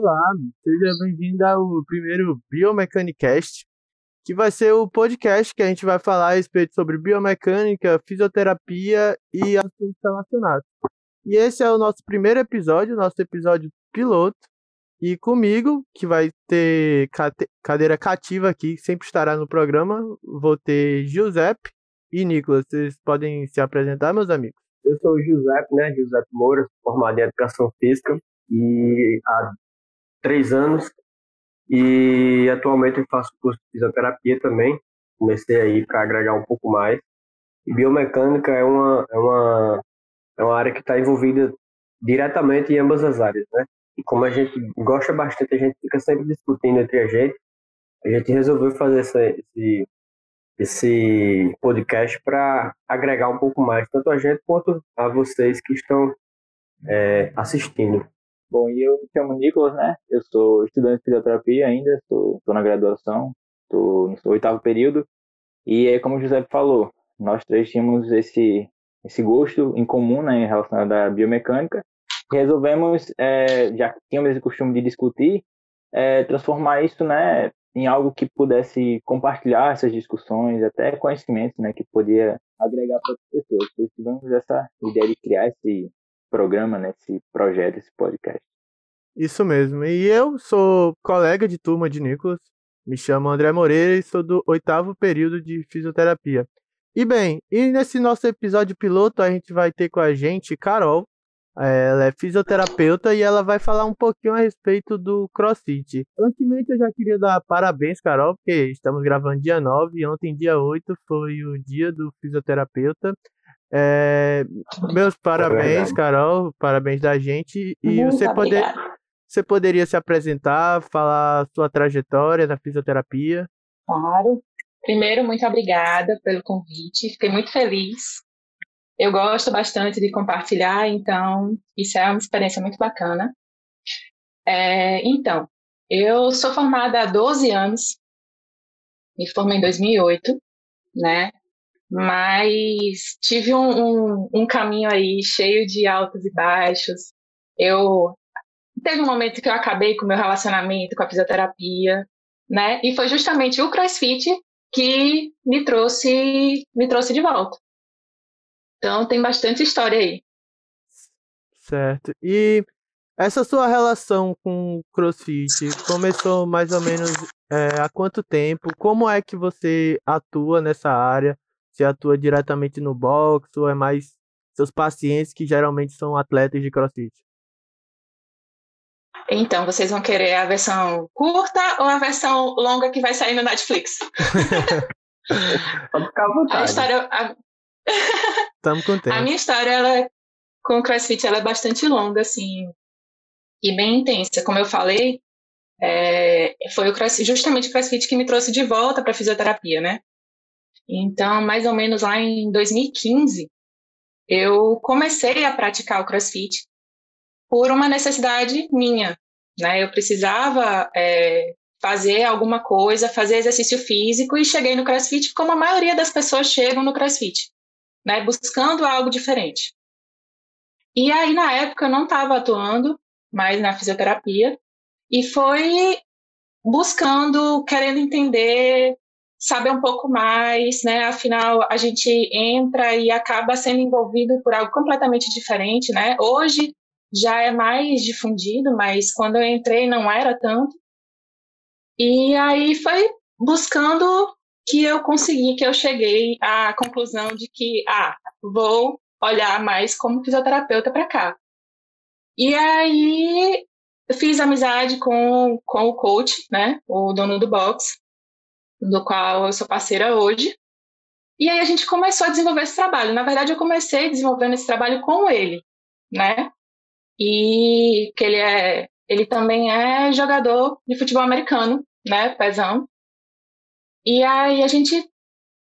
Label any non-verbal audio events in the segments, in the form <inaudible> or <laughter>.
Olá, seja bem-vindo ao primeiro Biomecanicast, que vai ser o podcast que a gente vai falar a respeito sobre biomecânica, fisioterapia e assuntos relacionados. E esse é o nosso primeiro episódio, nosso episódio piloto. E comigo, que vai ter cadeira cativa aqui, sempre estará no programa, vou ter Giuseppe e Nicolas. Vocês podem se apresentar, meus amigos? Eu sou o Giuseppe, né? Giuseppe Moura, formado em Educação Física e há três anos e atualmente eu faço curso de fisioterapia também. Comecei aí para agregar um pouco mais. E biomecânica é uma, é uma, é uma área que está envolvida diretamente em ambas as áreas, né? E como a gente gosta bastante, a gente fica sempre discutindo entre a gente. A gente resolveu fazer essa, esse, esse podcast para agregar um pouco mais, tanto a gente quanto a vocês que estão é, assistindo. Bom, e eu me chamo Nicolas, né? Eu sou estudante de fisioterapia ainda, estou na graduação, estou no oitavo período. E é como o José falou, nós três tínhamos esse, esse gosto em comum, né, relacionado à biomecânica. E resolvemos, é, já que tínhamos esse costume de discutir, é, transformar isso, né, em algo que pudesse compartilhar essas discussões, até conhecimentos, né, que podia agregar para outras pessoas. Por isso tivemos essa ideia de criar esse programa, né, esse projeto, esse podcast. Isso mesmo. E eu sou colega de turma de Nicolas, me chamo André Moreira e sou do oitavo período de fisioterapia. E bem, e nesse nosso episódio piloto a gente vai ter com a gente Carol. Ela é fisioterapeuta e ela vai falar um pouquinho a respeito do CrossFit. Antemente eu já queria dar parabéns, Carol, porque estamos gravando dia 9 e ontem, dia 8, foi o dia do fisioterapeuta. É, meus parabéns, é Carol, parabéns da gente. E Muito você, poder, você poderia se apresentar, falar sua trajetória na fisioterapia? Claro. Primeiro, muito obrigada pelo convite, fiquei muito feliz. Eu gosto bastante de compartilhar, então isso é uma experiência muito bacana. É, então, eu sou formada há 12 anos, me formei em 2008, né? Mas tive um, um, um, caminho aí cheio de altos e baixos. Eu teve um momento que eu acabei com o meu relacionamento com a fisioterapia, né? E foi justamente o CrossFit que me trouxe me trouxe de volta. Então tem bastante história aí. Certo. E essa sua relação com o CrossFit começou mais ou menos é, há quanto tempo? Como é que você atua nessa área? Você atua diretamente no box ou é mais seus pacientes que geralmente são atletas de crossfit? Então, vocês vão querer a versão curta ou a versão longa que vai sair no Netflix? <laughs> Pode ficar à vontade. A história. <laughs> Minha história ela, com o CrossFit ela é bastante longa, assim, e bem intensa. Como eu falei, é, foi o crossfit, justamente o CrossFit que me trouxe de volta para a fisioterapia, né? Então, mais ou menos lá em 2015, eu comecei a praticar o CrossFit por uma necessidade minha, né? Eu precisava é, fazer alguma coisa, fazer exercício físico e cheguei no CrossFit como a maioria das pessoas chegam no CrossFit, né? Buscando algo diferente. E aí na época eu não estava atuando mais na fisioterapia e foi buscando, querendo entender saber um pouco mais, né? Afinal, a gente entra e acaba sendo envolvido por algo completamente diferente, né? Hoje já é mais difundido, mas quando eu entrei não era tanto. E aí foi buscando que eu consegui, que eu cheguei à conclusão de que, ah, vou olhar mais como fisioterapeuta para cá. E aí fiz amizade com, com o coach, né, o dono do box, do qual eu sou parceira hoje. E aí a gente começou a desenvolver esse trabalho. Na verdade, eu comecei desenvolvendo esse trabalho com ele, né? E que ele é, ele também é jogador de futebol americano, né, pezão. E aí a gente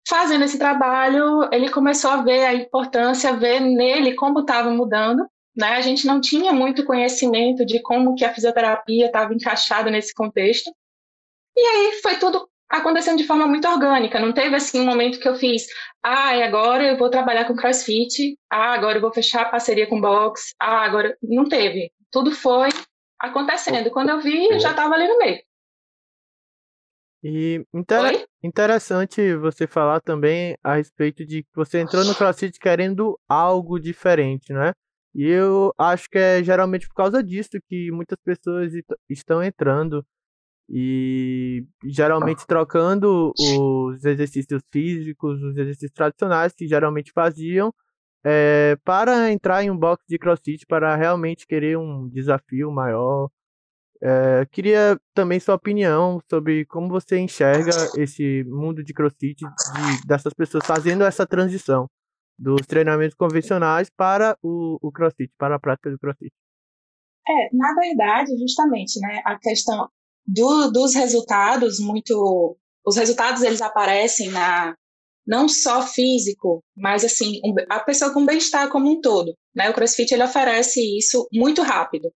fazendo esse trabalho, ele começou a ver a importância, ver nele como estava mudando, né? A gente não tinha muito conhecimento de como que a fisioterapia estava encaixada nesse contexto. E aí foi tudo acontecendo de forma muito orgânica. Não teve assim um momento que eu fiz, ah, agora eu vou trabalhar com CrossFit, ah, agora eu vou fechar a parceria com box, ah, agora não teve. Tudo foi acontecendo. Quando eu vi, eu já estava ali no meio. E inter... interessante você falar também a respeito de que você entrou no CrossFit querendo algo diferente, né? E eu acho que é geralmente por causa disso que muitas pessoas estão entrando e geralmente trocando os exercícios físicos, os exercícios tradicionais que geralmente faziam, é, para entrar em um box de crossfit, para realmente querer um desafio maior. É, queria também sua opinião sobre como você enxerga esse mundo de crossfit, de, dessas pessoas fazendo essa transição dos treinamentos convencionais para o, o crossfit, para a prática do crossfit. É, na verdade, justamente, né, a questão do, dos resultados, muito, os resultados eles aparecem na não só físico, mas assim a pessoa com bem-estar como um todo, né? O CrossFit ele oferece isso muito rápido.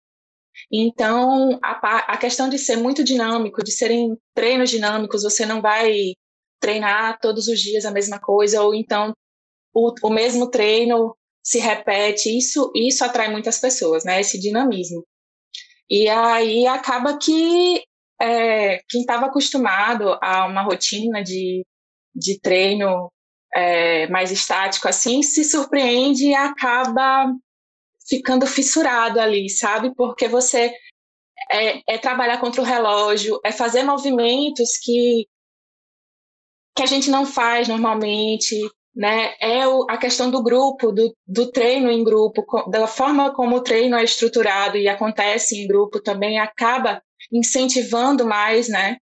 Então a, a questão de ser muito dinâmico, de serem treinos dinâmicos, você não vai treinar todos os dias a mesma coisa ou então o, o mesmo treino se repete, isso, isso atrai muitas pessoas, né? Esse dinamismo. E aí acaba que é, quem estava acostumado a uma rotina de, de treino é, mais estático assim, se surpreende e acaba ficando fissurado ali, sabe? Porque você é, é, trabalhar contra o relógio, é fazer movimentos que, que a gente não faz normalmente, né? É o, a questão do grupo, do, do treino em grupo, da forma como o treino é estruturado e acontece em grupo também acaba incentivando mais, né?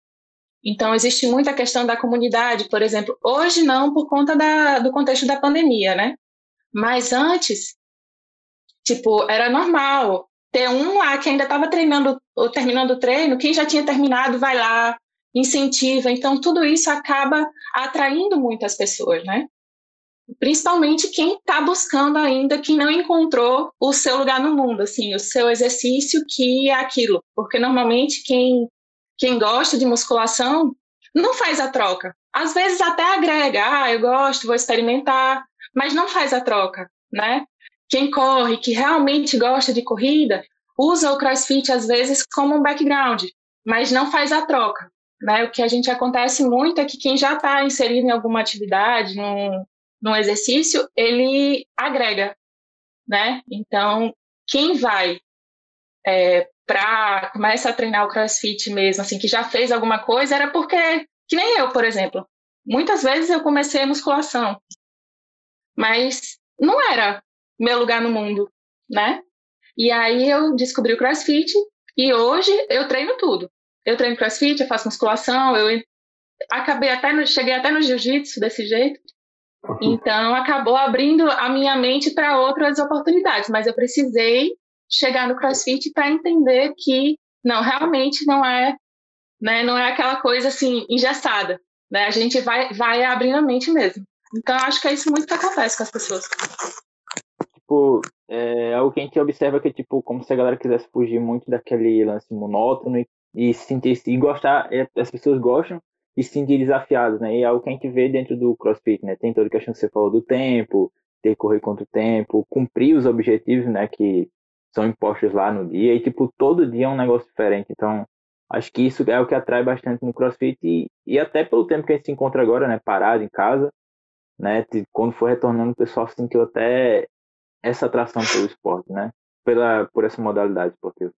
Então existe muita questão da comunidade, por exemplo. Hoje não por conta da, do contexto da pandemia, né? Mas antes, tipo, era normal ter um lá que ainda estava treinando ou terminando o treino, quem já tinha terminado vai lá, incentiva. Então tudo isso acaba atraindo muitas pessoas, né? Principalmente quem está buscando ainda, que não encontrou o seu lugar no mundo, assim, o seu exercício que é aquilo, porque normalmente quem quem gosta de musculação não faz a troca. Às vezes até agrega, ah, eu gosto, vou experimentar, mas não faz a troca, né? Quem corre, que realmente gosta de corrida, usa o CrossFit às vezes como um background, mas não faz a troca. Né? O que a gente acontece muito é que quem já está inserido em alguma atividade, num, no exercício, ele agrega, né? Então, quem vai é, para começa a treinar o CrossFit mesmo, assim, que já fez alguma coisa, era porque, que nem eu, por exemplo, muitas vezes eu comecei a musculação, mas não era meu lugar no mundo, né? E aí eu descobri o CrossFit e hoje eu treino tudo. Eu treino CrossFit, eu faço musculação, eu acabei até no, cheguei até no jiu-jitsu desse jeito. Então, acabou abrindo a minha mente para outras oportunidades, mas eu precisei chegar no CrossFit para entender que não, realmente não é, né, não é aquela coisa assim engessada, né? A gente vai vai abrindo a mente mesmo. Então, acho que é isso muito que acontece com as pessoas. Tipo, é algo que a gente observa que tipo, como se a galera quisesse fugir muito daquele lance monótono e, e sentir e gostar, as pessoas gostam, se sentir desafiados, né? E é algo que a gente vê dentro do CrossFit, né? Tem toda a questão que você falou do tempo, ter que correr contra o tempo, cumprir os objetivos, né? Que são impostos lá no dia e, tipo, todo dia é um negócio diferente. Então, acho que isso é o que atrai bastante no CrossFit e, e até pelo tempo que a gente se encontra agora, né? Parado em casa, né? Quando for retornando, o pessoal sentiu até essa atração pelo esporte, né? Pela, por essa modalidade esportiva.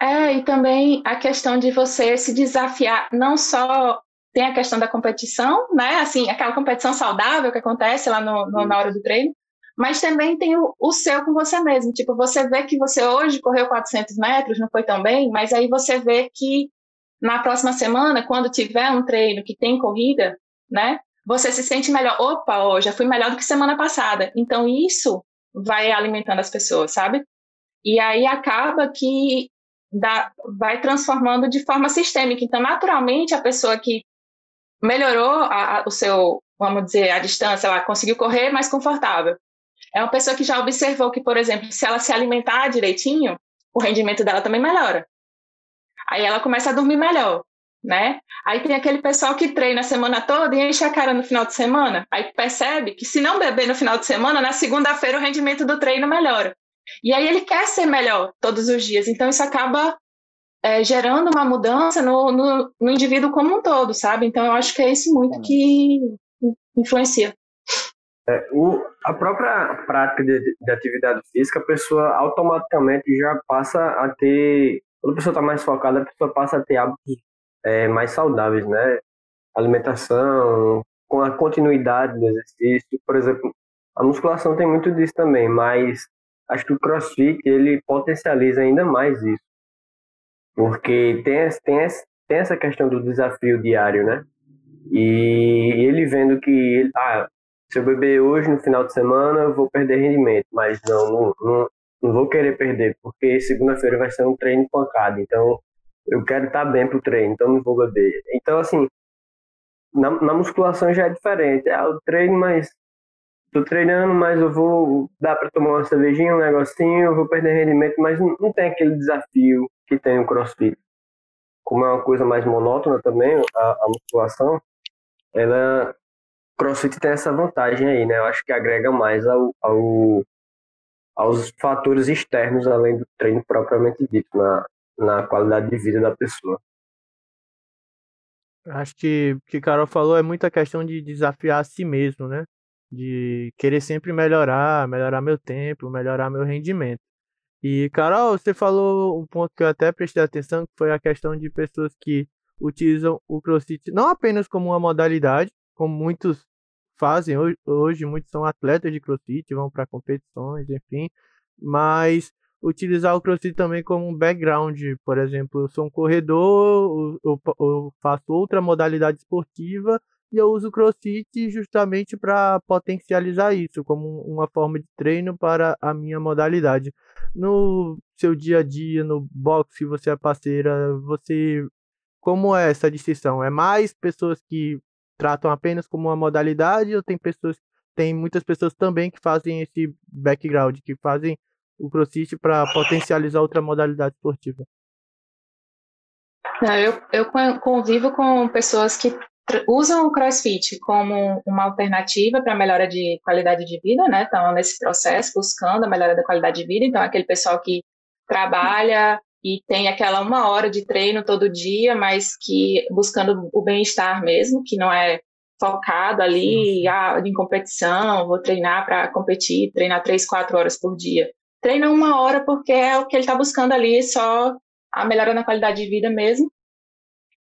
É, e também a questão de você se desafiar, não só tem a questão da competição, né? Assim, aquela competição saudável que acontece lá no, no na hora do treino, mas também tem o, o, seu com você mesmo. Tipo, você vê que você hoje correu 400 metros, não foi tão bem, mas aí você vê que na próxima semana, quando tiver um treino que tem corrida, né? Você se sente melhor. Opa, ó, já fui melhor do que semana passada. Então, isso vai alimentando as pessoas, sabe? E aí acaba que vai transformando de forma sistêmica. Então, naturalmente, a pessoa que melhorou a, a, o seu, vamos dizer, a distância, ela conseguiu correr mais confortável. É uma pessoa que já observou que, por exemplo, se ela se alimentar direitinho, o rendimento dela também melhora. Aí ela começa a dormir melhor, né? Aí tem aquele pessoal que treina a semana toda e enche a cara no final de semana. Aí percebe que se não beber no final de semana, na segunda-feira o rendimento do treino melhora. E aí ele quer ser melhor todos os dias. Então isso acaba é, gerando uma mudança no, no, no, indivíduo como um todo, sabe? Então eu acho que é isso muito que influencia. É, o, a própria prática de, de, atividade física, a pessoa automaticamente já passa a ter. Quando a pessoa está mais focada, a pessoa passa a ter hábitos é, mais saudáveis, né? Alimentação, com a continuidade do exercício. Por exemplo, a musculação tem muito disso também, mas acho que o crossfit ele potencializa ainda mais isso. Porque tem, tem, tem essa questão do desafio diário, né? E ele vendo que, ah, se eu beber hoje, no final de semana, eu vou perder rendimento. Mas não, não, não, não vou querer perder, porque segunda-feira vai ser um treino pancada. Então, eu quero estar bem pro treino, então não vou beber. Então, assim, na, na musculação já é diferente. É o treino, mas tô treinando, mas eu vou dar para tomar uma cervejinha, um negocinho, eu vou perder rendimento, mas não, não tem aquele desafio que tem o CrossFit. Como é uma coisa mais monótona também, a, a musculação, ela CrossFit tem essa vantagem aí, né? Eu acho que agrega mais ao, ao aos fatores externos além do treino propriamente dito na, na qualidade de vida da pessoa. Acho que o que Carol falou é muita questão de desafiar a si mesmo, né? De querer sempre melhorar, melhorar meu tempo, melhorar meu rendimento. E, Carol, você falou um ponto que eu até prestei atenção, que foi a questão de pessoas que utilizam o CrossFit não apenas como uma modalidade, como muitos fazem hoje, hoje muitos são atletas de CrossFit, vão para competições, enfim, mas utilizar o CrossFit também como um background, por exemplo, eu sou um corredor, eu, eu, eu faço outra modalidade esportiva e eu uso o CrossFit justamente para potencializar isso como uma forma de treino para a minha modalidade. No seu dia a dia, no boxe, você é parceira, você como é essa distinção? É mais pessoas que tratam apenas como uma modalidade ou tem pessoas tem muitas pessoas também que fazem esse background, que fazem o CrossFit para potencializar outra modalidade esportiva? Eu, eu convivo com pessoas que usam o CrossFit como uma alternativa para melhora de qualidade de vida, né? Estão nesse processo buscando a melhora da qualidade de vida. Então, aquele pessoal que trabalha e tem aquela uma hora de treino todo dia, mas que buscando o bem-estar mesmo, que não é focado ali ah, em competição, vou treinar para competir, treinar três, quatro horas por dia. Treina uma hora porque é o que ele está buscando ali, só a melhora na qualidade de vida mesmo.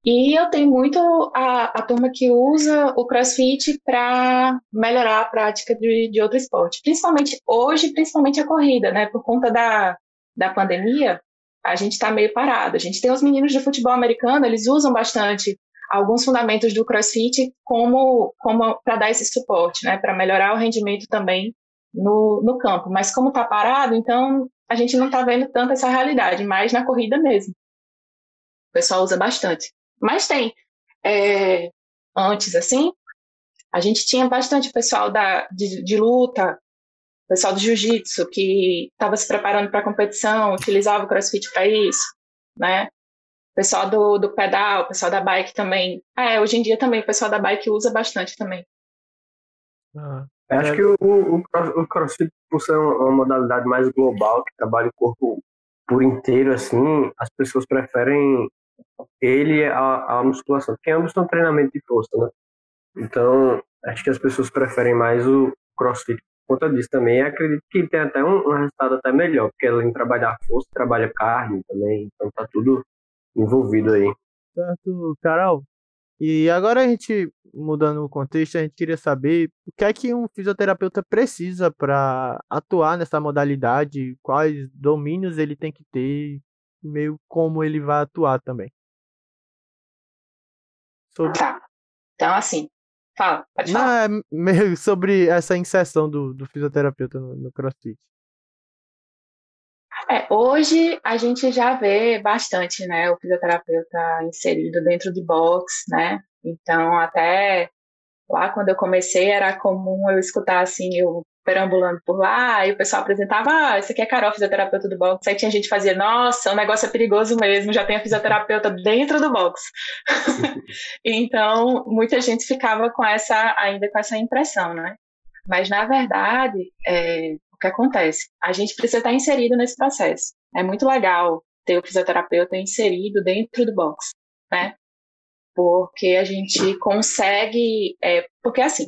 E eu tenho muito a, a turma que usa o crossfit para melhorar a prática de, de outro esporte. Principalmente hoje, principalmente a corrida, né? Por conta da, da pandemia, a gente está meio parado. A gente tem os meninos de futebol americano, eles usam bastante alguns fundamentos do crossfit como, como para dar esse suporte, né? Para melhorar o rendimento também no, no campo. Mas como está parado, então a gente não está vendo tanto essa realidade, mais na corrida mesmo. O pessoal usa bastante. Mas tem. É, antes, assim, a gente tinha bastante pessoal da, de, de luta, pessoal do jiu-jitsu que estava se preparando para a competição, utilizava o crossfit para isso, né? Pessoal do, do pedal, pessoal da bike também. É, hoje em dia também o pessoal da bike usa bastante também. Ah, acho que o, o, o, crossfit, por ser uma modalidade mais global, que trabalha o corpo por inteiro, assim, as pessoas preferem ele a, a musculação, porque ambos são treinamento de força, né? Então, acho que as pessoas preferem mais o crossfit por conta disso também. Eu acredito que tem até um, um resultado até melhor, porque além de trabalhar força, trabalha carne também, então tá tudo envolvido aí. Certo, Carol. E agora a gente, mudando o contexto, a gente queria saber o que é que um fisioterapeuta precisa para atuar nessa modalidade, quais domínios ele tem que ter, meio como ele vai atuar também. Sobre... Tá. Então, assim, fala, pode falar. Não, é <laughs> meio sobre essa inserção do, do fisioterapeuta no, no CrossFit. É, hoje a gente já vê bastante, né, o fisioterapeuta inserido dentro de box, né? Então, até lá quando eu comecei era comum eu escutar assim, eu perambulando por lá, e o pessoal apresentava, ah, esse aqui é Carol, fisioterapeuta do box. Aí tinha gente que fazia, nossa, o negócio é perigoso mesmo, já tem a fisioterapeuta dentro do box. <laughs> então, muita gente ficava com essa, ainda com essa impressão, né? Mas, na verdade, é, o o que acontece? A gente precisa estar inserido nesse processo. É muito legal ter o fisioterapeuta inserido dentro do box, né? Porque a gente consegue, é, porque assim,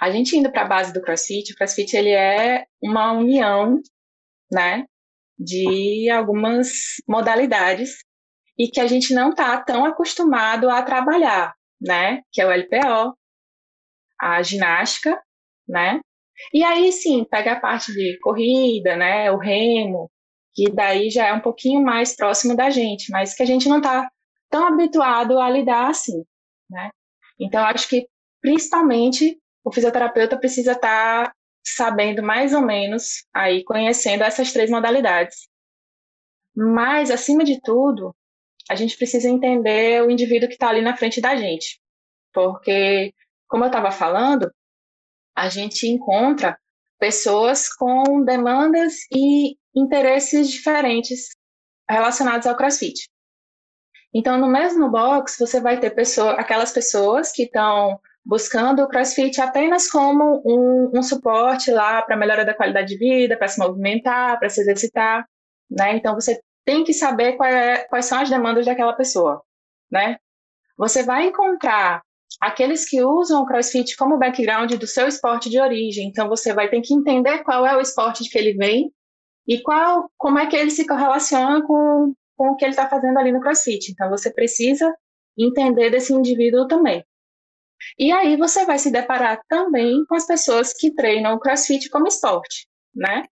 a gente indo para a base do CrossFit, o CrossFit ele é uma união, né, de algumas modalidades e que a gente não está tão acostumado a trabalhar, né, que é o LPO, a ginástica, né, e aí sim, pega a parte de corrida, né, o remo, que daí já é um pouquinho mais próximo da gente, mas que a gente não está tão habituado a lidar assim, né. Então, acho que principalmente o fisioterapeuta precisa estar tá sabendo mais ou menos, aí conhecendo essas três modalidades. Mas, acima de tudo, a gente precisa entender o indivíduo que está ali na frente da gente. Porque, como eu estava falando, a gente encontra pessoas com demandas e interesses diferentes relacionados ao CrossFit. Então, no mesmo box, você vai ter pessoa, aquelas pessoas que estão buscando o CrossFit apenas como um, um suporte lá para melhora da qualidade de vida, para se movimentar, para se exercitar, né? Então você tem que saber é, quais são as demandas daquela pessoa, né? Você vai encontrar aqueles que usam o CrossFit como background do seu esporte de origem, então você vai ter que entender qual é o esporte que ele vem e qual, como é que ele se correlaciona com, com o que ele está fazendo ali no CrossFit. Então você precisa entender desse indivíduo também. E aí você vai se deparar também com as pessoas que treinam o CrossFit como esporte, né?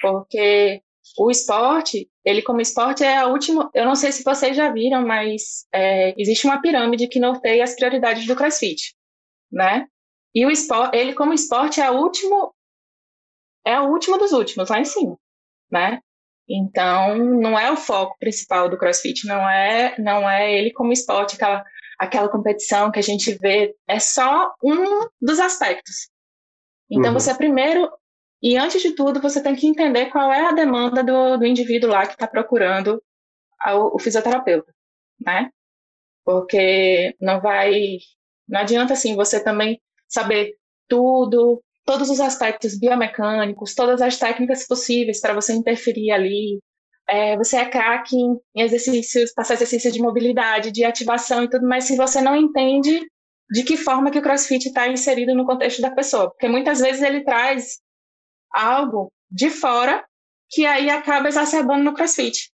Porque o esporte, ele como esporte é a última. Eu não sei se vocês já viram, mas é, existe uma pirâmide que norteia as prioridades do CrossFit, né? E o esporte, ele como esporte é o último, é o último dos últimos lá em cima, né? Então não é o foco principal do CrossFit, não é, não é ele como esporte, aquela aquela competição que a gente vê é só um dos aspectos. Então, uhum. você primeiro, e antes de tudo, você tem que entender qual é a demanda do, do indivíduo lá que está procurando o fisioterapeuta, né? Porque não vai, não adianta assim você também saber tudo, todos os aspectos biomecânicos, todas as técnicas possíveis para você interferir ali, é, você é craque em exercícios, passar exercícios de mobilidade, de ativação e tudo, mas se você não entende de que forma que o CrossFit está inserido no contexto da pessoa, porque muitas vezes ele traz algo de fora que aí acaba exacerbando no CrossFit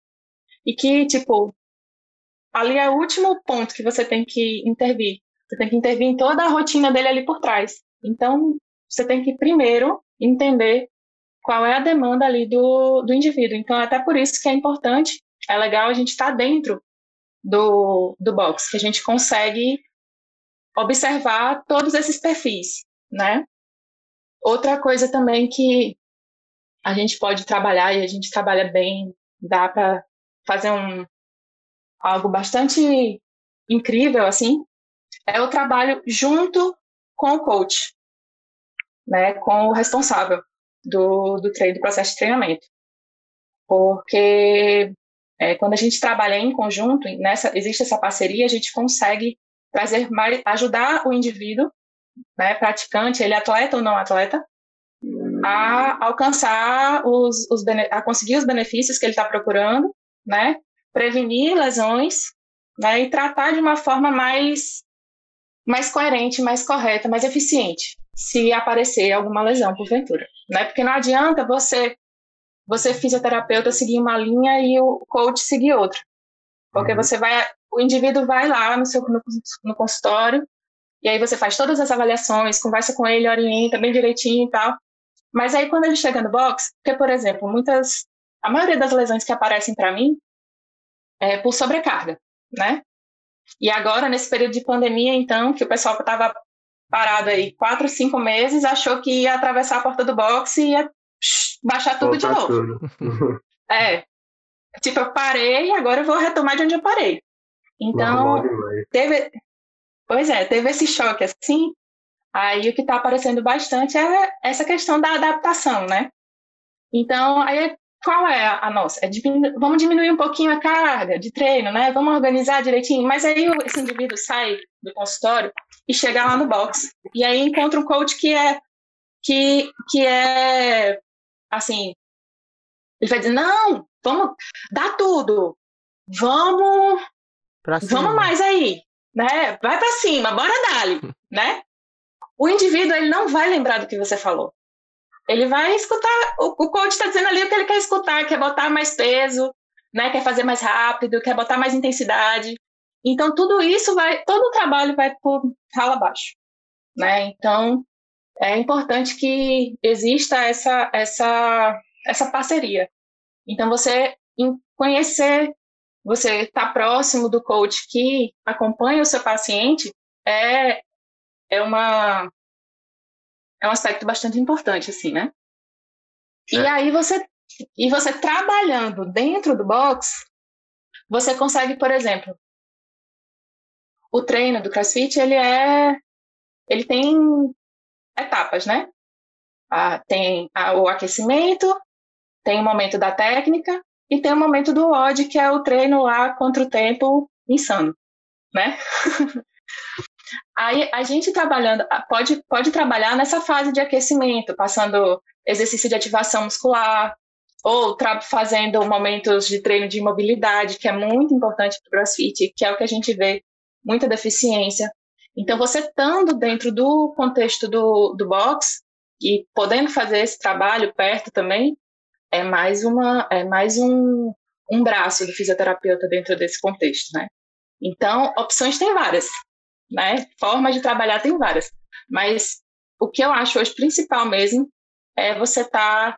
e que tipo ali é o último ponto que você tem que intervir. Você tem que intervir em toda a rotina dele ali por trás. Então, você tem que primeiro entender qual é a demanda ali do, do indivíduo. Então, até por isso que é importante, é legal a gente estar tá dentro do, do box, que a gente consegue observar todos esses perfis, né? Outra coisa também que a gente pode trabalhar e a gente trabalha bem, dá para fazer um algo bastante incrível assim, é o trabalho junto com o coach, né, com o responsável do, do treino, do processo de treinamento. Porque é, quando a gente trabalha em conjunto, nessa, existe essa parceria, a gente consegue trazer mais, ajudar o indivíduo, né, praticante, ele é atleta ou não atleta, a alcançar os, os a conseguir os benefícios que ele está procurando, né, prevenir lesões, né, e tratar de uma forma mais mais coerente, mais correta, mais eficiente se aparecer alguma lesão, porventura. Né? Porque não adianta você, você fisioterapeuta, seguir uma linha e o coach seguir outra. Porque uhum. você vai, o indivíduo vai lá no seu no, no consultório e aí você faz todas as avaliações, conversa com ele, orienta bem direitinho e tal. Mas aí quando ele chega no box, porque por exemplo, muitas, a maioria das lesões que aparecem para mim é por sobrecarga, né? E agora nesse período de pandemia, então, que o pessoal estava parado aí quatro, cinco meses, achou que ia atravessar a porta do boxe e ia baixar tudo de novo. Tudo. <laughs> é. Tipo, eu parei e agora eu vou retomar de onde eu parei. Então, teve. Pois é, teve esse choque assim. Aí o que está aparecendo bastante é essa questão da adaptação, né? Então, aí qual é a nossa? É diminu... Vamos diminuir um pouquinho a carga de treino, né? Vamos organizar direitinho. Mas aí esse indivíduo sai do consultório e chega lá no box. E aí encontra um coach que é que, que é assim, ele vai dizer, não, vamos, dá tudo, vamos, vamos mais aí, né? Vai para cima, bora dali, <laughs> né? O indivíduo ele não vai lembrar do que você falou. Ele vai escutar, o, o coach está dizendo ali o que ele quer escutar, quer botar mais peso, né? Quer fazer mais rápido, quer botar mais intensidade. Então tudo isso vai, todo o trabalho vai por rala abaixo, né? Então é importante que exista essa essa essa parceria. Então você conhecer, você estar tá próximo do coach que acompanha o seu paciente é é uma é um aspecto bastante importante assim, né? É. E aí você e você trabalhando dentro do box, você consegue, por exemplo, o treino do CrossFit, ele é ele tem etapas, né? Ah, tem o aquecimento, tem o momento da técnica e tem o momento do odd, que é o treino lá contra o tempo insano, né? <laughs> Aí a gente trabalhando, pode, pode trabalhar nessa fase de aquecimento, passando exercício de ativação muscular, ou fazendo momentos de treino de mobilidade, que é muito importante para o CrossFit, que é o que a gente vê muita deficiência. Então, você estando dentro do contexto do, do box e podendo fazer esse trabalho perto também, é mais uma é mais um, um braço do fisioterapeuta dentro desse contexto, né? Então, opções tem várias, né? Formas de trabalhar tem várias, mas o que eu acho hoje principal mesmo é você tá,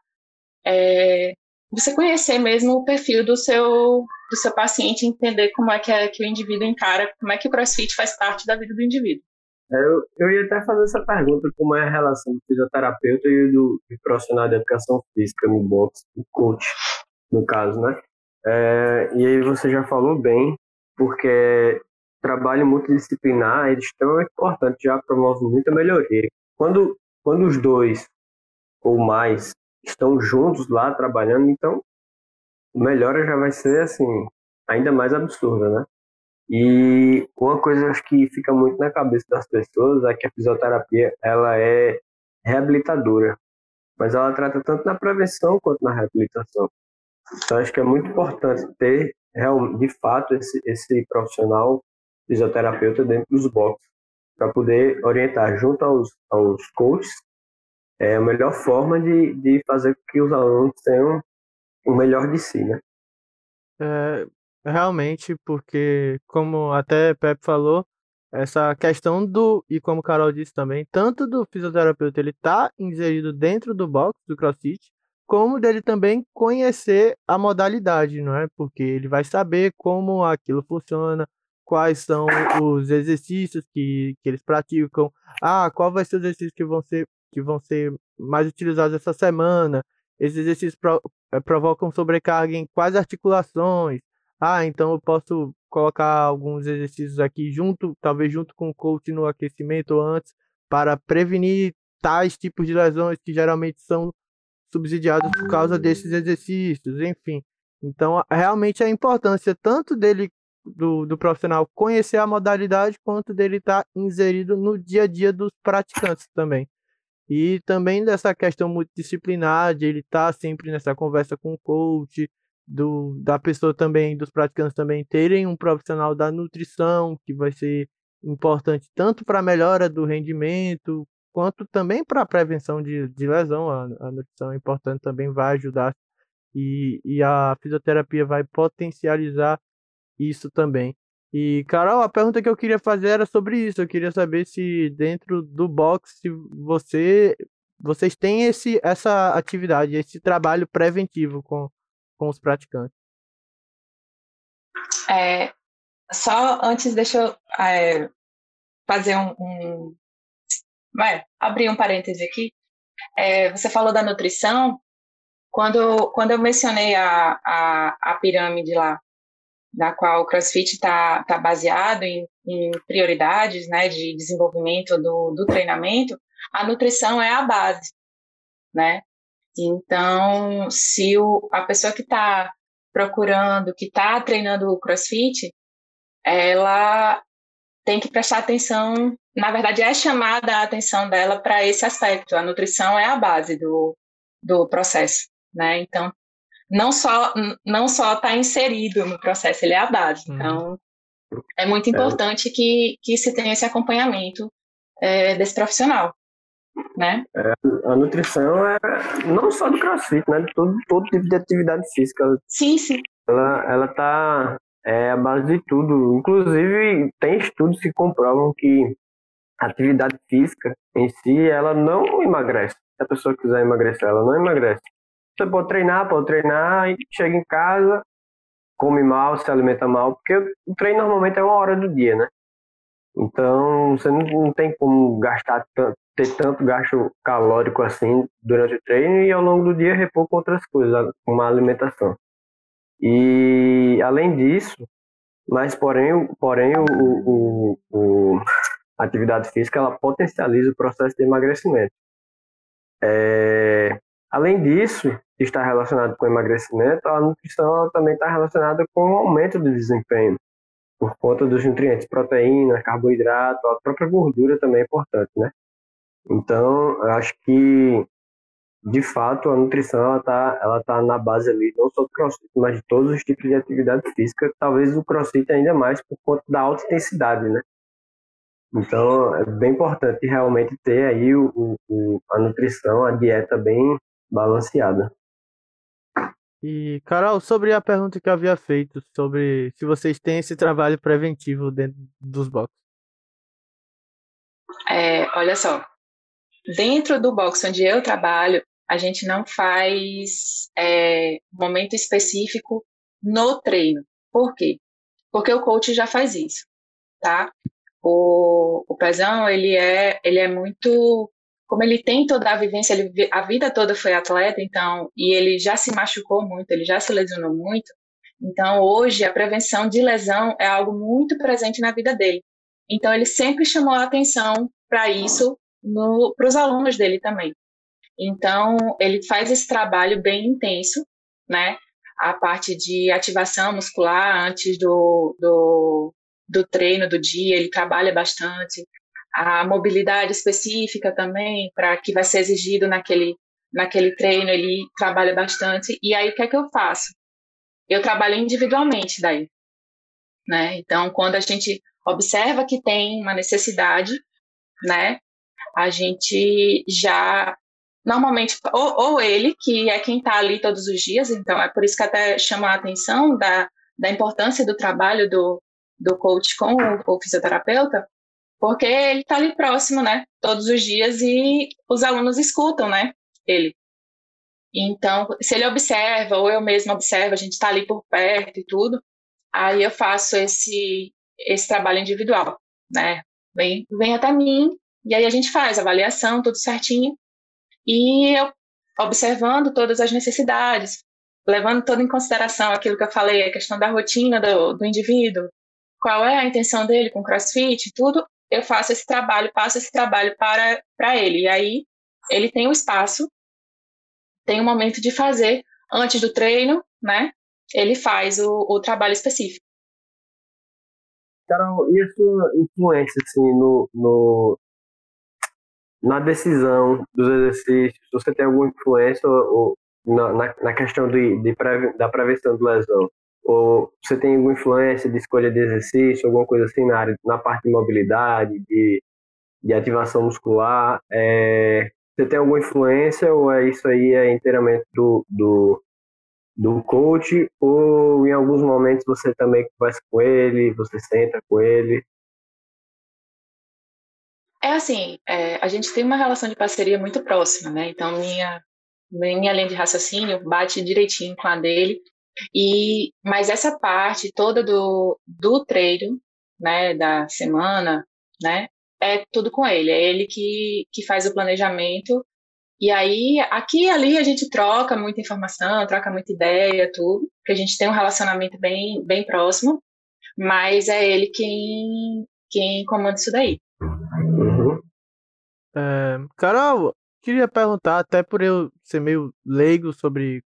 é, você conhecer mesmo o perfil do seu do seu paciente, entender como é que, é que o indivíduo encara, como é que o CrossFit faz parte da vida do indivíduo. É, eu, eu ia até fazer essa pergunta, como é a relação do fisioterapeuta e do, do profissional de educação física no box, o coach, no caso, né? É, e aí você já falou bem, porque trabalho multidisciplinar é extremamente importante, já promove muita melhoria. Quando, quando os dois ou mais estão juntos lá trabalhando, então melhora já vai ser assim, ainda mais absurda, né? E uma coisa acho que fica muito na cabeça das pessoas é que a fisioterapia ela é reabilitadora, mas ela trata tanto na prevenção quanto na reabilitação. Então acho que é muito importante ter de fato esse, esse profissional fisioterapeuta dentro dos boxes para poder orientar junto aos, aos coaches é a melhor forma de, de fazer com que os alunos tenham o melhor de si, né? É, realmente, porque, como até Pepe falou, essa questão do, e como Carol disse também, tanto do fisioterapeuta ele tá inserido dentro do box do CrossFit, como dele também conhecer a modalidade, não é? Porque ele vai saber como aquilo funciona, quais são os exercícios que, que eles praticam, ah, qual vai ser os exercícios que vão ser que vão ser mais utilizados essa semana. Esses exercícios pro, é, provocam sobrecarga em quais articulações. Ah, então eu posso colocar alguns exercícios aqui junto, talvez junto com o coach no aquecimento ou antes, para prevenir tais tipos de lesões que geralmente são subsidiados por causa desses exercícios, enfim. Então, realmente a importância tanto dele do, do profissional conhecer a modalidade quanto dele estar tá inserido no dia a dia dos praticantes também. E também dessa questão multidisciplinar, de ele estar tá sempre nessa conversa com o coach, do, da pessoa também, dos praticantes também terem um profissional da nutrição, que vai ser importante tanto para a melhora do rendimento, quanto também para a prevenção de, de lesão. A, a, nutrição é importante, também vai ajudar e, e a fisioterapia vai potencializar isso também. E, Carol, a pergunta que eu queria fazer era sobre isso. Eu queria saber se dentro do box se você vocês têm esse, essa atividade, esse trabalho preventivo com, com os praticantes. É, só antes, deixa eu é, fazer um, um vai, abrir um parêntese aqui. É, você falou da nutrição. Quando, quando eu mencionei a, a, a pirâmide lá na qual o CrossFit está tá baseado em, em, prioridades né, de desenvolvimento do, do treinamento, a nutrição é a base, né? Então, se o, a pessoa que está procurando, que está treinando o CrossFit, ela tem que prestar atenção, na verdade, é chamada a atenção dela para esse aspecto. A nutrição é a base do, do processo, né? Então, não só não só está inserido no processo, ele é. Uhum. Então, é muito é. importante é. que, que se tenha esse acompanhamento é, desse profissional, né? É, a nutrição é não só do CrossFit, né? De todo, todo tipo de atividade física. Sim, sim. Ela, ela tá é a base de tudo. Inclusive, tem estudos que comprovam que a atividade física em si, ela não emagrece. Se a pessoa quiser emagrecer, ela não emagrece. Você pode treinar, pode treinar e chega em casa, come mal, se alimenta mal, porque o treino normalmente é uma hora do dia, né? Então, você não, não tem como gastar tanto, ter tanto gasto calórico assim durante o treino e ao longo do dia repor com outras coisas, como a alimentação. E além disso, mas porém, porém o, o, o, a atividade física ela potencializa o processo de emagrecimento. É, além disso, estar relacionado com emagrecimento, a nutrição também está relacionada com o aumento do desempenho, por conta dos nutrientes, proteína, carboidrato, a própria gordura também é importante, né? Então, eu acho que de fato, a nutrição ela tá, ela tá na base ali, não só do crossfit, mas de todos os tipos de atividade física, talvez o crossfit ainda mais por conta da alta intensidade, né? Então, é bem importante realmente ter aí o, o, a nutrição, a dieta bem balanceada. E, Carol, sobre a pergunta que eu havia feito, sobre se vocês têm esse trabalho preventivo dentro dos boxes. É, olha só, dentro do box onde eu trabalho, a gente não faz é, momento específico no treino. Por quê? Porque o coach já faz isso, tá? O, o Pezão, ele é, ele é muito... Como ele tem toda a vivência, ele, a vida toda foi atleta, então, e ele já se machucou muito, ele já se lesionou muito, então hoje a prevenção de lesão é algo muito presente na vida dele. Então ele sempre chamou a atenção para isso para os alunos dele também. Então, ele faz esse trabalho bem intenso, né? A parte de ativação muscular antes do, do, do treino do dia, ele trabalha bastante. A mobilidade específica também, para que vai ser exigido naquele, naquele treino, ele trabalha bastante. E aí, o que é que eu faço? Eu trabalho individualmente daí. Né? Então, quando a gente observa que tem uma necessidade, né, a gente já normalmente, ou, ou ele, que é quem está ali todos os dias, então é por isso que até chama a atenção da, da importância do trabalho do, do coach com o, o fisioterapeuta, porque ele está ali próximo, né, todos os dias e os alunos escutam, né, ele. Então, se ele observa, ou eu mesmo observo, a gente está ali por perto e tudo, aí eu faço esse, esse trabalho individual, né, vem, vem até mim, e aí a gente faz avaliação, tudo certinho, e eu, observando todas as necessidades, levando todo em consideração aquilo que eu falei, a questão da rotina do, do indivíduo, qual é a intenção dele com crossfit, tudo, eu faço esse trabalho, passo esse trabalho para, para ele. E aí ele tem o um espaço, tem um momento de fazer antes do treino, né? Ele faz o, o trabalho específico. Carol, e a sua influência assim, no, no, na decisão dos exercícios, você tem alguma influência ou, na, na, questão de, de preve, da prevenção de lesão? Ou você tem alguma influência de escolha de exercício, alguma coisa assim na, área, na parte de mobilidade, de, de ativação muscular? É, você tem alguma influência ou é isso aí é inteiramente do, do, do coach? Ou em alguns momentos você também conversa com ele, você senta com ele? É assim, é, a gente tem uma relação de parceria muito próxima, né? Então, minha, minha linha de raciocínio bate direitinho com a dele. E, mas essa parte toda do, do treino, né, da semana, né, é tudo com ele. É ele que, que faz o planejamento. E aí, aqui e ali a gente troca muita informação, troca muita ideia, tudo, porque a gente tem um relacionamento bem, bem próximo, mas é ele quem, quem comanda isso daí. É, Carol, queria perguntar, até por eu ser meio leigo sobre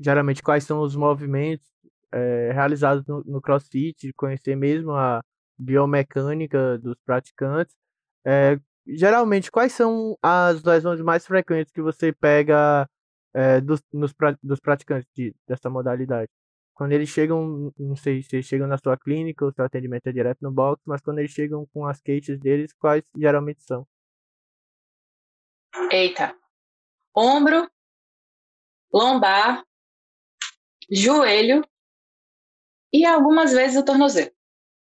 geralmente quais são os movimentos é, realizados no, no CrossFit, conhecer mesmo a biomecânica dos praticantes. É, geralmente, quais são as lesões mais frequentes que você pega é, dos, nos, dos praticantes de, dessa modalidade? Quando eles chegam, não sei se chegam na sua clínica, o seu atendimento é direto no box, mas quando eles chegam com as queixas deles, quais geralmente são? Eita. Ombro, lombar, joelho e algumas vezes o tornozelo.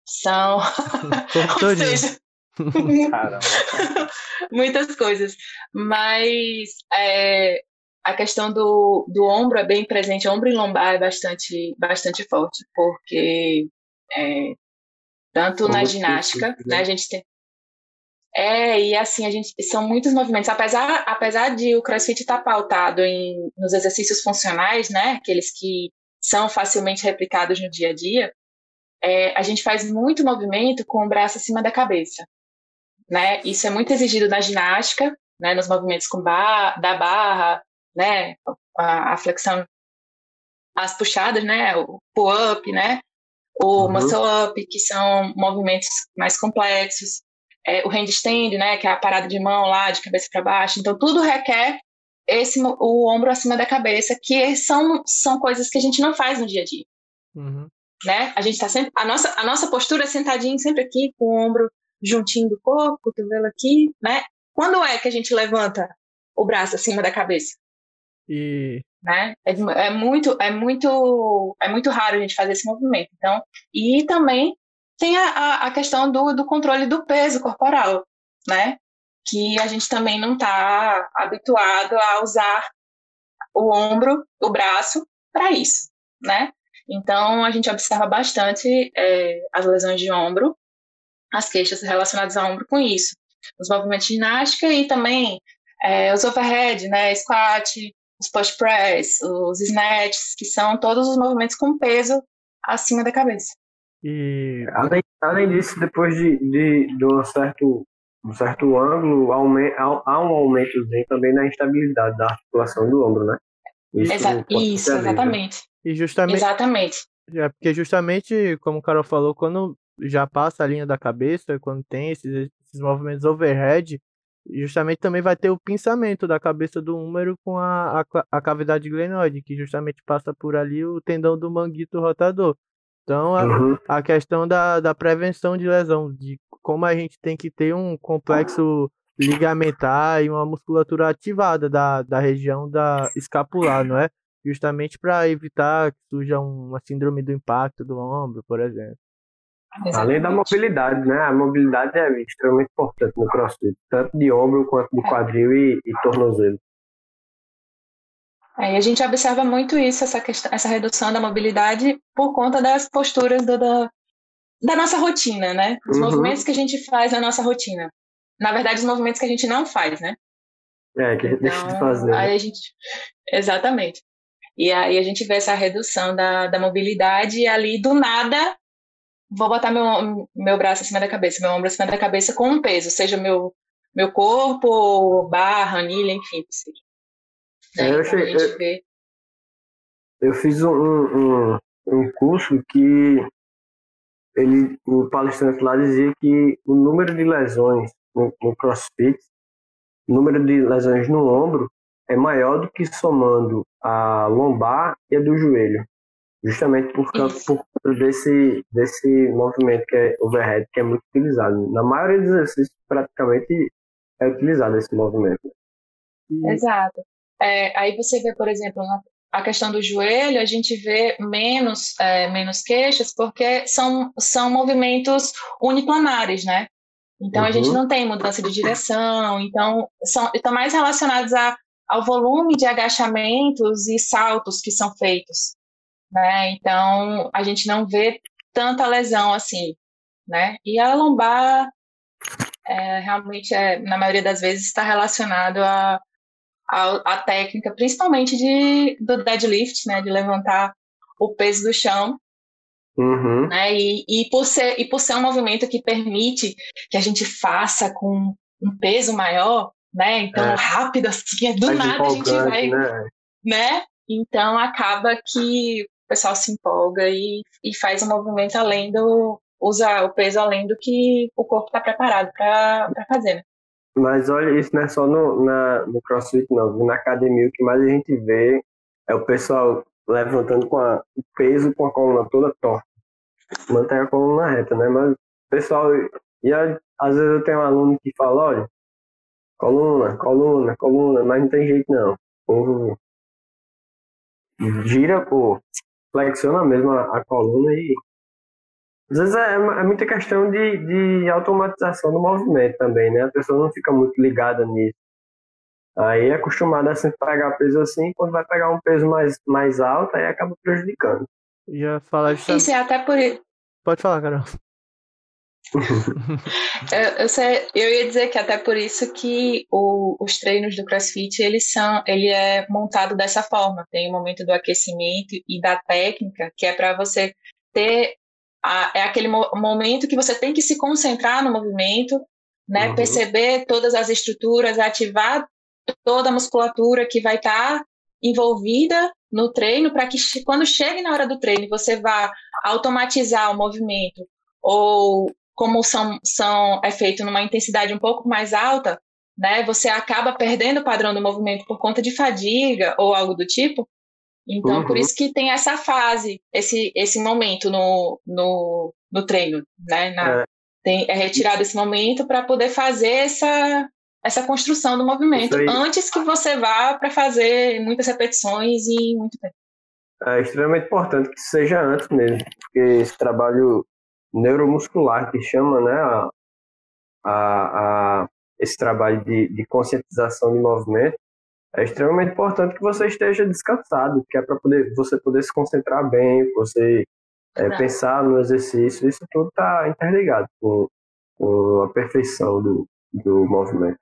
São. <laughs> Ou seja, <laughs> muitas coisas. Mas é, a questão do, do ombro é bem presente, ombro e lombar é bastante, bastante forte, porque é, tanto na ginástica, né, a gente tem. É, e assim, a gente são muitos movimentos. Apesar, apesar de o CrossFit estar pautado em, nos exercícios funcionais, né, aqueles que são facilmente replicados no dia a dia, é, a gente faz muito movimento com o braço acima da cabeça. Né? Isso é muito exigido na ginástica, né, nos movimentos com bar, da barra, né, a, a, flexão, as puxadas, né, o pull-up, né, o uhum. muscle-up, que são movimentos mais complexos, é, o handstand, né, que é a parada de mão lá, de cabeça para baixo. Então, tudo requer esse o ombro acima da cabeça, que são, são coisas que a gente não faz no dia a dia. Uhum. Né? A gente está sempre. A nossa, a nossa postura é sentadinho sempre aqui, com o ombro juntinho do corpo, cotovelo aqui, né? Quando é que a gente levanta o braço acima da cabeça? E né? É, é, muito, é muito, é muito raro a gente fazer esse movimento. Então, e também tem a, a questão do, do controle do peso corporal, né? que a gente também não está habituado a usar o ombro, o braço para isso, né? Então a gente observa bastante é, as lesões de ombro, as queixas relacionadas ao ombro com isso, os movimentos de ginástica e também é, os overhead, né? Squat, os push press, os snatches, que são todos os movimentos com peso acima da cabeça. E além, além disso, depois de, de, de um certo um certo ângulo, há um aumento também na instabilidade da articulação do ombro, né? Isso, Exa isso exatamente. E justamente, exatamente. É porque justamente, como o Carol falou, quando já passa a linha da cabeça, quando tem esses, esses movimentos overhead, justamente também vai ter o pensamento da cabeça do húmero com a, a, a cavidade glenoide, que justamente passa por ali o tendão do manguito rotador. Então, a, uhum. a questão da, da prevenção de lesão, de como a gente tem que ter um complexo ligamentar e uma musculatura ativada da, da região da escapular, não é? Justamente para evitar que surja uma síndrome do impacto do ombro, por exemplo. Exatamente. Além da mobilidade, né? A mobilidade é extremamente importante no crossfit, tanto de ombro quanto de quadril e, e tornozelo. É, e a gente observa muito isso, essa, questão, essa redução da mobilidade, por conta das posturas do, da, da nossa rotina, né? Os uhum. movimentos que a gente faz na nossa rotina. Na verdade, os movimentos que a gente não faz, né? É, que a gente então, deixa de fazer. Aí a gente... Exatamente. E aí a gente vê essa redução da, da mobilidade e ali do nada vou botar meu, meu braço acima da cabeça, meu ombro acima da cabeça com um peso, seja meu, meu corpo, barra, anilha, enfim. É, eu, cheguei, eu, eu, fiz um, um, um curso que ele, o palestrante lá dizia que o número de lesões no, no crossfit, o número de lesões no ombro é maior do que somando a lombar e a do joelho. Justamente por causa por desse, desse movimento que é overhead, que é muito utilizado. Na maioria dos exercícios, praticamente é utilizado esse movimento. Exato. É, aí você vê, por exemplo, a questão do joelho, a gente vê menos, é, menos queixas, porque são, são movimentos uniplanares, né? Então uhum. a gente uhum. não tem mudança de direção, então são, estão mais relacionados a, ao volume de agachamentos e saltos que são feitos, né? Então a gente não vê tanta lesão assim, né? E a lombar é, realmente, é, na maioria das vezes, está relacionado a a, a técnica, principalmente de, do deadlift, né, de levantar o peso do chão. Uhum. Né, e, e, por ser, e por ser um movimento que permite que a gente faça com um peso maior, né? Então, é. rápido, <laughs> assim, é do Mais nada a gente vai. Né? né? Então acaba que o pessoal se empolga e, e faz o um movimento além do, usa o peso além do que o corpo está preparado para fazer. Mas olha, isso não é só no, na, no crossfit, não. Na academia, o que mais a gente vê é o pessoal levantando com a, o peso com a coluna toda torta. Mantém a coluna reta, né? Mas o pessoal. E às vezes eu tenho um aluno que fala: olha, coluna, coluna, coluna, mas não tem jeito não. O gira, pô, flexiona mesmo a, a coluna e às vezes é, é, muita questão de, de automatização do movimento também, né? A pessoa não fica muito ligada nisso. Aí é acostumada a sempre pegar peso assim, quando vai pegar um peso mais, mais alto, aí acaba prejudicando. Já falar Isso é até por Pode falar, Carol. <laughs> <laughs> eu, eu, sei, eu, ia dizer que até por isso que o, os treinos do CrossFit eles são, ele é montado dessa forma. Tem o momento do aquecimento e da técnica, que é para você ter a, é aquele mo momento que você tem que se concentrar no movimento, né? Uhum. Perceber todas as estruturas, ativar toda a musculatura que vai estar tá envolvida no treino, para que quando chegue na hora do treino você vá automatizar o movimento ou como são, são é feito numa intensidade um pouco mais alta, né, você acaba perdendo o padrão do movimento por conta de fadiga ou algo do tipo. Então, uhum. por isso que tem essa fase, esse, esse momento no, no, no treino, né? Na, é. Tem, é retirado esse momento para poder fazer essa, essa construção do movimento antes que você vá para fazer muitas repetições e muito tempo. É extremamente importante que seja antes mesmo, porque esse trabalho neuromuscular que chama, né, a, a, a esse trabalho de, de conscientização de movimento, é extremamente importante que você esteja descansado, que é para poder você poder se concentrar bem, você é, pensar no exercício, isso tudo está interligado com, com a perfeição do, do movimento.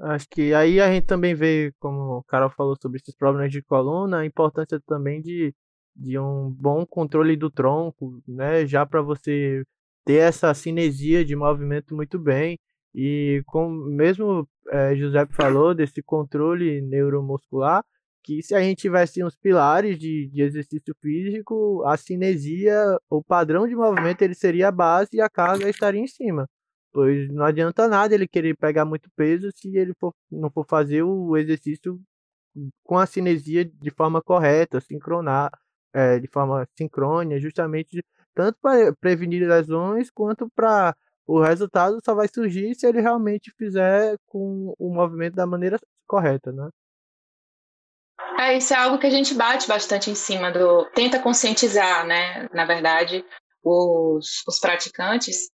Acho que aí a gente também vê, como o Carol falou sobre esses problemas de coluna, a importância também de de um bom controle do tronco, né? Já para você ter essa cinesia de movimento muito bem. E como mesmo é, Giuseppe falou desse controle neuromuscular, que se a gente tivesse uns pilares de, de exercício físico, a cinesia, o padrão de movimento, ele seria a base e a carga estaria em cima. Pois não adianta nada ele querer pegar muito peso se ele for, não for fazer o exercício com a cinesia de forma correta, sincronar, é, de forma sincrônica, justamente tanto para prevenir lesões quanto para o resultado só vai surgir se ele realmente fizer com o movimento da maneira correta, né? É, isso é algo que a gente bate bastante em cima do. Tenta conscientizar, né? Na verdade, os, os praticantes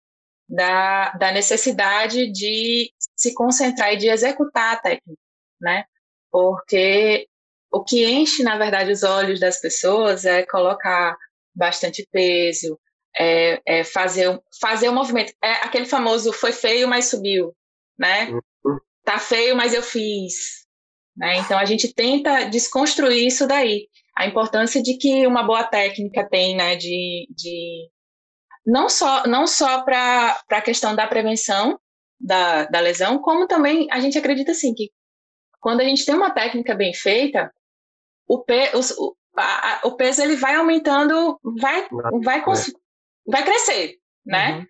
da, da necessidade de se concentrar e de executar a técnica, né? Porque o que enche, na verdade, os olhos das pessoas é colocar bastante peso, é, é fazer, fazer o movimento. É aquele famoso foi feio, mas subiu, né? Uhum. Tá feio, mas eu fiz. Né? Então a gente tenta desconstruir isso daí. A importância de que uma boa técnica tem, né? De, de não só não só para a questão da prevenção da, da lesão, como também a gente acredita assim que quando a gente tem uma técnica bem feita, o, pe, o, a, o peso ele vai aumentando, vai, vai, é. Vai crescer, né? Uhum.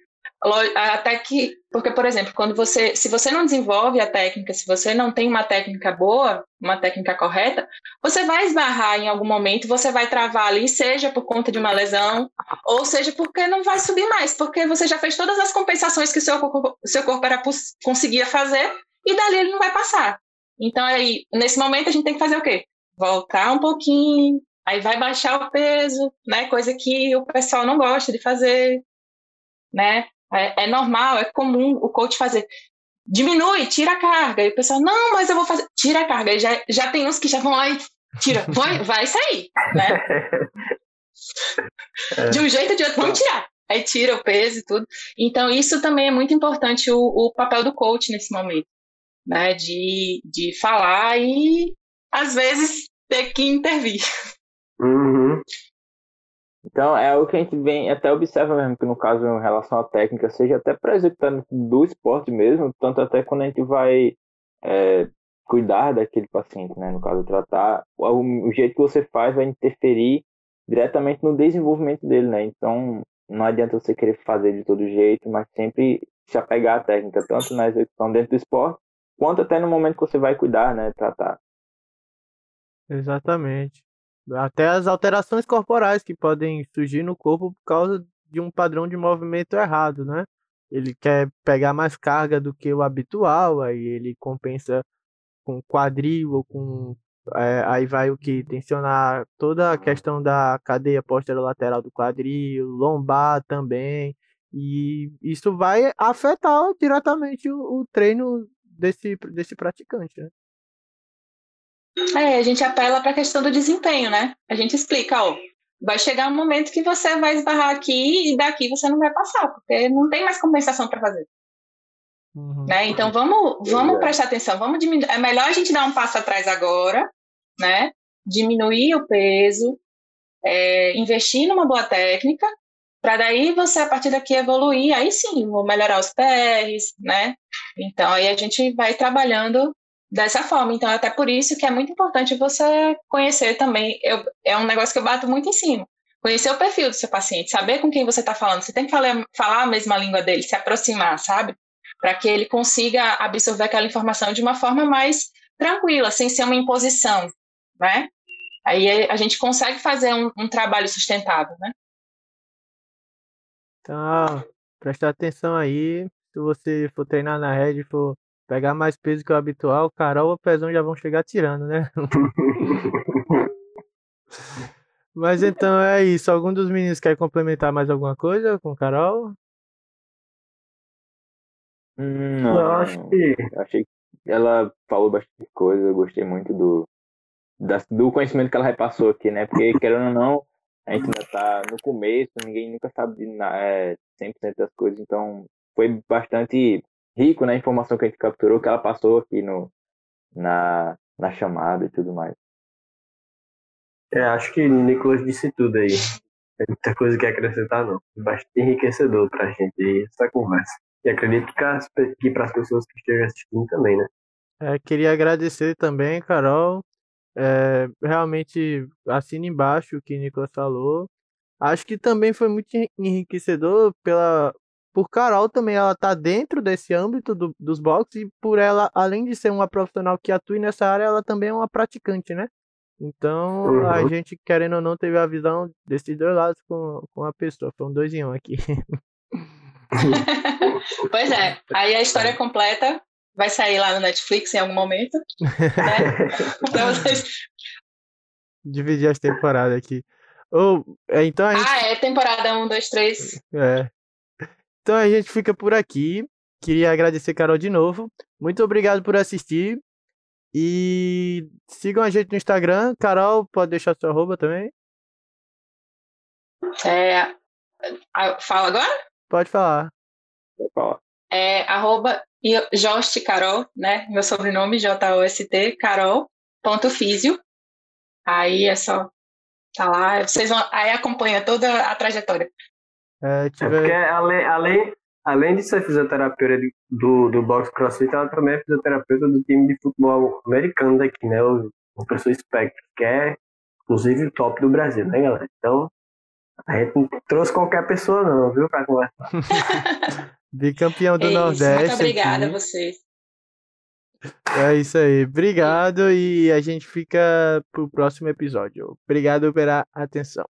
Até que, porque, por exemplo, quando você, se você não desenvolve a técnica, se você não tem uma técnica boa, uma técnica correta, você vai esbarrar em algum momento, você vai travar ali, seja por conta de uma lesão, ou seja porque não vai subir mais, porque você já fez todas as compensações que o seu corpo, seu corpo era, conseguia fazer, e dali ele não vai passar. Então, aí, nesse momento, a gente tem que fazer o quê? voltar um pouquinho, aí vai baixar o peso, né? Coisa que o pessoal não gosta de fazer, né? É, é normal, é comum o coach fazer. Diminui, tira a carga. E o pessoal, não, mas eu vou fazer. Tira a carga. E já, já tem uns que já vão lá e tira. <laughs> Vai, vai sair, né? <laughs> De um jeito ou de outro, vamos tirar. Aí tira o peso e tudo. Então, isso também é muito importante, o, o papel do coach nesse momento. Né, de, de falar e às vezes, ter que intervir. Uhum. Então, é o que a gente vem até observa mesmo, que no caso, em relação à técnica, seja até para executar do esporte mesmo, tanto até quando a gente vai é, cuidar daquele paciente, né? No caso, tratar, o, o, jeito que você faz vai interferir diretamente no desenvolvimento dele, né? Então, não adianta você querer fazer de todo jeito, mas sempre se apegar à técnica, tanto na execução dentro do esporte, quanto até no momento que você vai cuidar, né, tratar. Exatamente. Até as alterações corporais que podem surgir no corpo por causa de um padrão de movimento errado, né? Ele quer pegar mais carga do que o habitual, aí ele compensa com quadril ou com é, aí vai o que tensionar toda a questão da cadeia posterolateral do quadril, lombar também, e isso vai afetar diretamente o, o treino desse, desse praticante, né? É, a gente apela para a questão do desempenho, né? A gente explica, ó, vai chegar um momento que você vai esbarrar aqui e daqui você não vai passar, porque não tem mais compensação para fazer. Uhum. Né? Então vamos, vamos prestar atenção, vamos diminuir. É melhor a gente dar um passo atrás agora, né? Diminuir o peso, é, investir numa boa técnica, para daí você a partir daqui evoluir, aí sim, vou melhorar os PRs, né? Então aí a gente vai trabalhando dessa forma. Então, até por isso que é muito importante você conhecer também. Eu, é um negócio que eu bato muito em cima. Conhecer o perfil do seu paciente, saber com quem você está falando. Você tem que falar, falar a mesma língua dele, se aproximar, sabe? Para que ele consiga absorver aquela informação de uma forma mais tranquila, sem ser uma imposição, né? Aí a gente consegue fazer um, um trabalho sustentável, né? Então, presta atenção aí. Se você for treinar na rede, for pegar mais peso que o habitual, Carol ou o Pezão já vão chegar tirando, né? <laughs> Mas então é isso. Algum dos meninos quer complementar mais alguma coisa com Carol? Hum, não, eu acho que. Achei que ela falou bastante coisa, eu gostei muito do, da, do conhecimento que ela repassou aqui, né? Porque, querendo ou não, a gente ainda tá no começo, ninguém nunca sabe de, é, 100% das coisas, então foi bastante rico na informação que a gente capturou, que ela passou aqui no, na, na chamada e tudo mais. É, acho que o Nicolas disse tudo aí. Tem muita coisa que acrescentar, não. Bastante enriquecedor pra gente essa conversa. E acredito que para as pessoas que estejam assistindo também, né? É, queria agradecer também, Carol. É, realmente assina embaixo o que o Nicolas falou. Acho que também foi muito enriquecedor pela, por Carol também ela tá dentro desse âmbito do, dos boxes e por ela, além de ser uma profissional que atua nessa área, ela também é uma praticante, né? Então uhum. a gente, querendo ou não, teve a visão desses dois lados com, com a pessoa. Foi um dois em um aqui. <laughs> pois é, aí a história completa vai sair lá no Netflix em algum momento. Né? <laughs> então vocês. Dividir as temporadas aqui. Oh, então a gente... Ah, é temporada 1, 2, 3. É. Então a gente fica por aqui. Queria agradecer, Carol, de novo. Muito obrigado por assistir. E sigam a gente no Instagram. Carol, pode deixar seu arroba também? É... Fala agora? Pode falar. É arroba Jost Carol, né? Meu sobrenome, J-O-S-T, Carol, ponto físio. Aí é só tá lá. Vocês vão, aí acompanha toda a trajetória. É, tiver... é porque além, além, além de ser fisioterapeuta do, do box crossfit, ela também é fisioterapeuta do time de futebol americano daqui, né? O, o professor Spectre, que é inclusive o top do Brasil, né, galera? Então, a gente não trouxe qualquer pessoa, não, viu, pra conversar. <laughs> Bicampeão do é Nordeste. Muito obrigada aqui. a vocês. É isso aí. Obrigado e a gente fica pro próximo episódio. Obrigado pela atenção.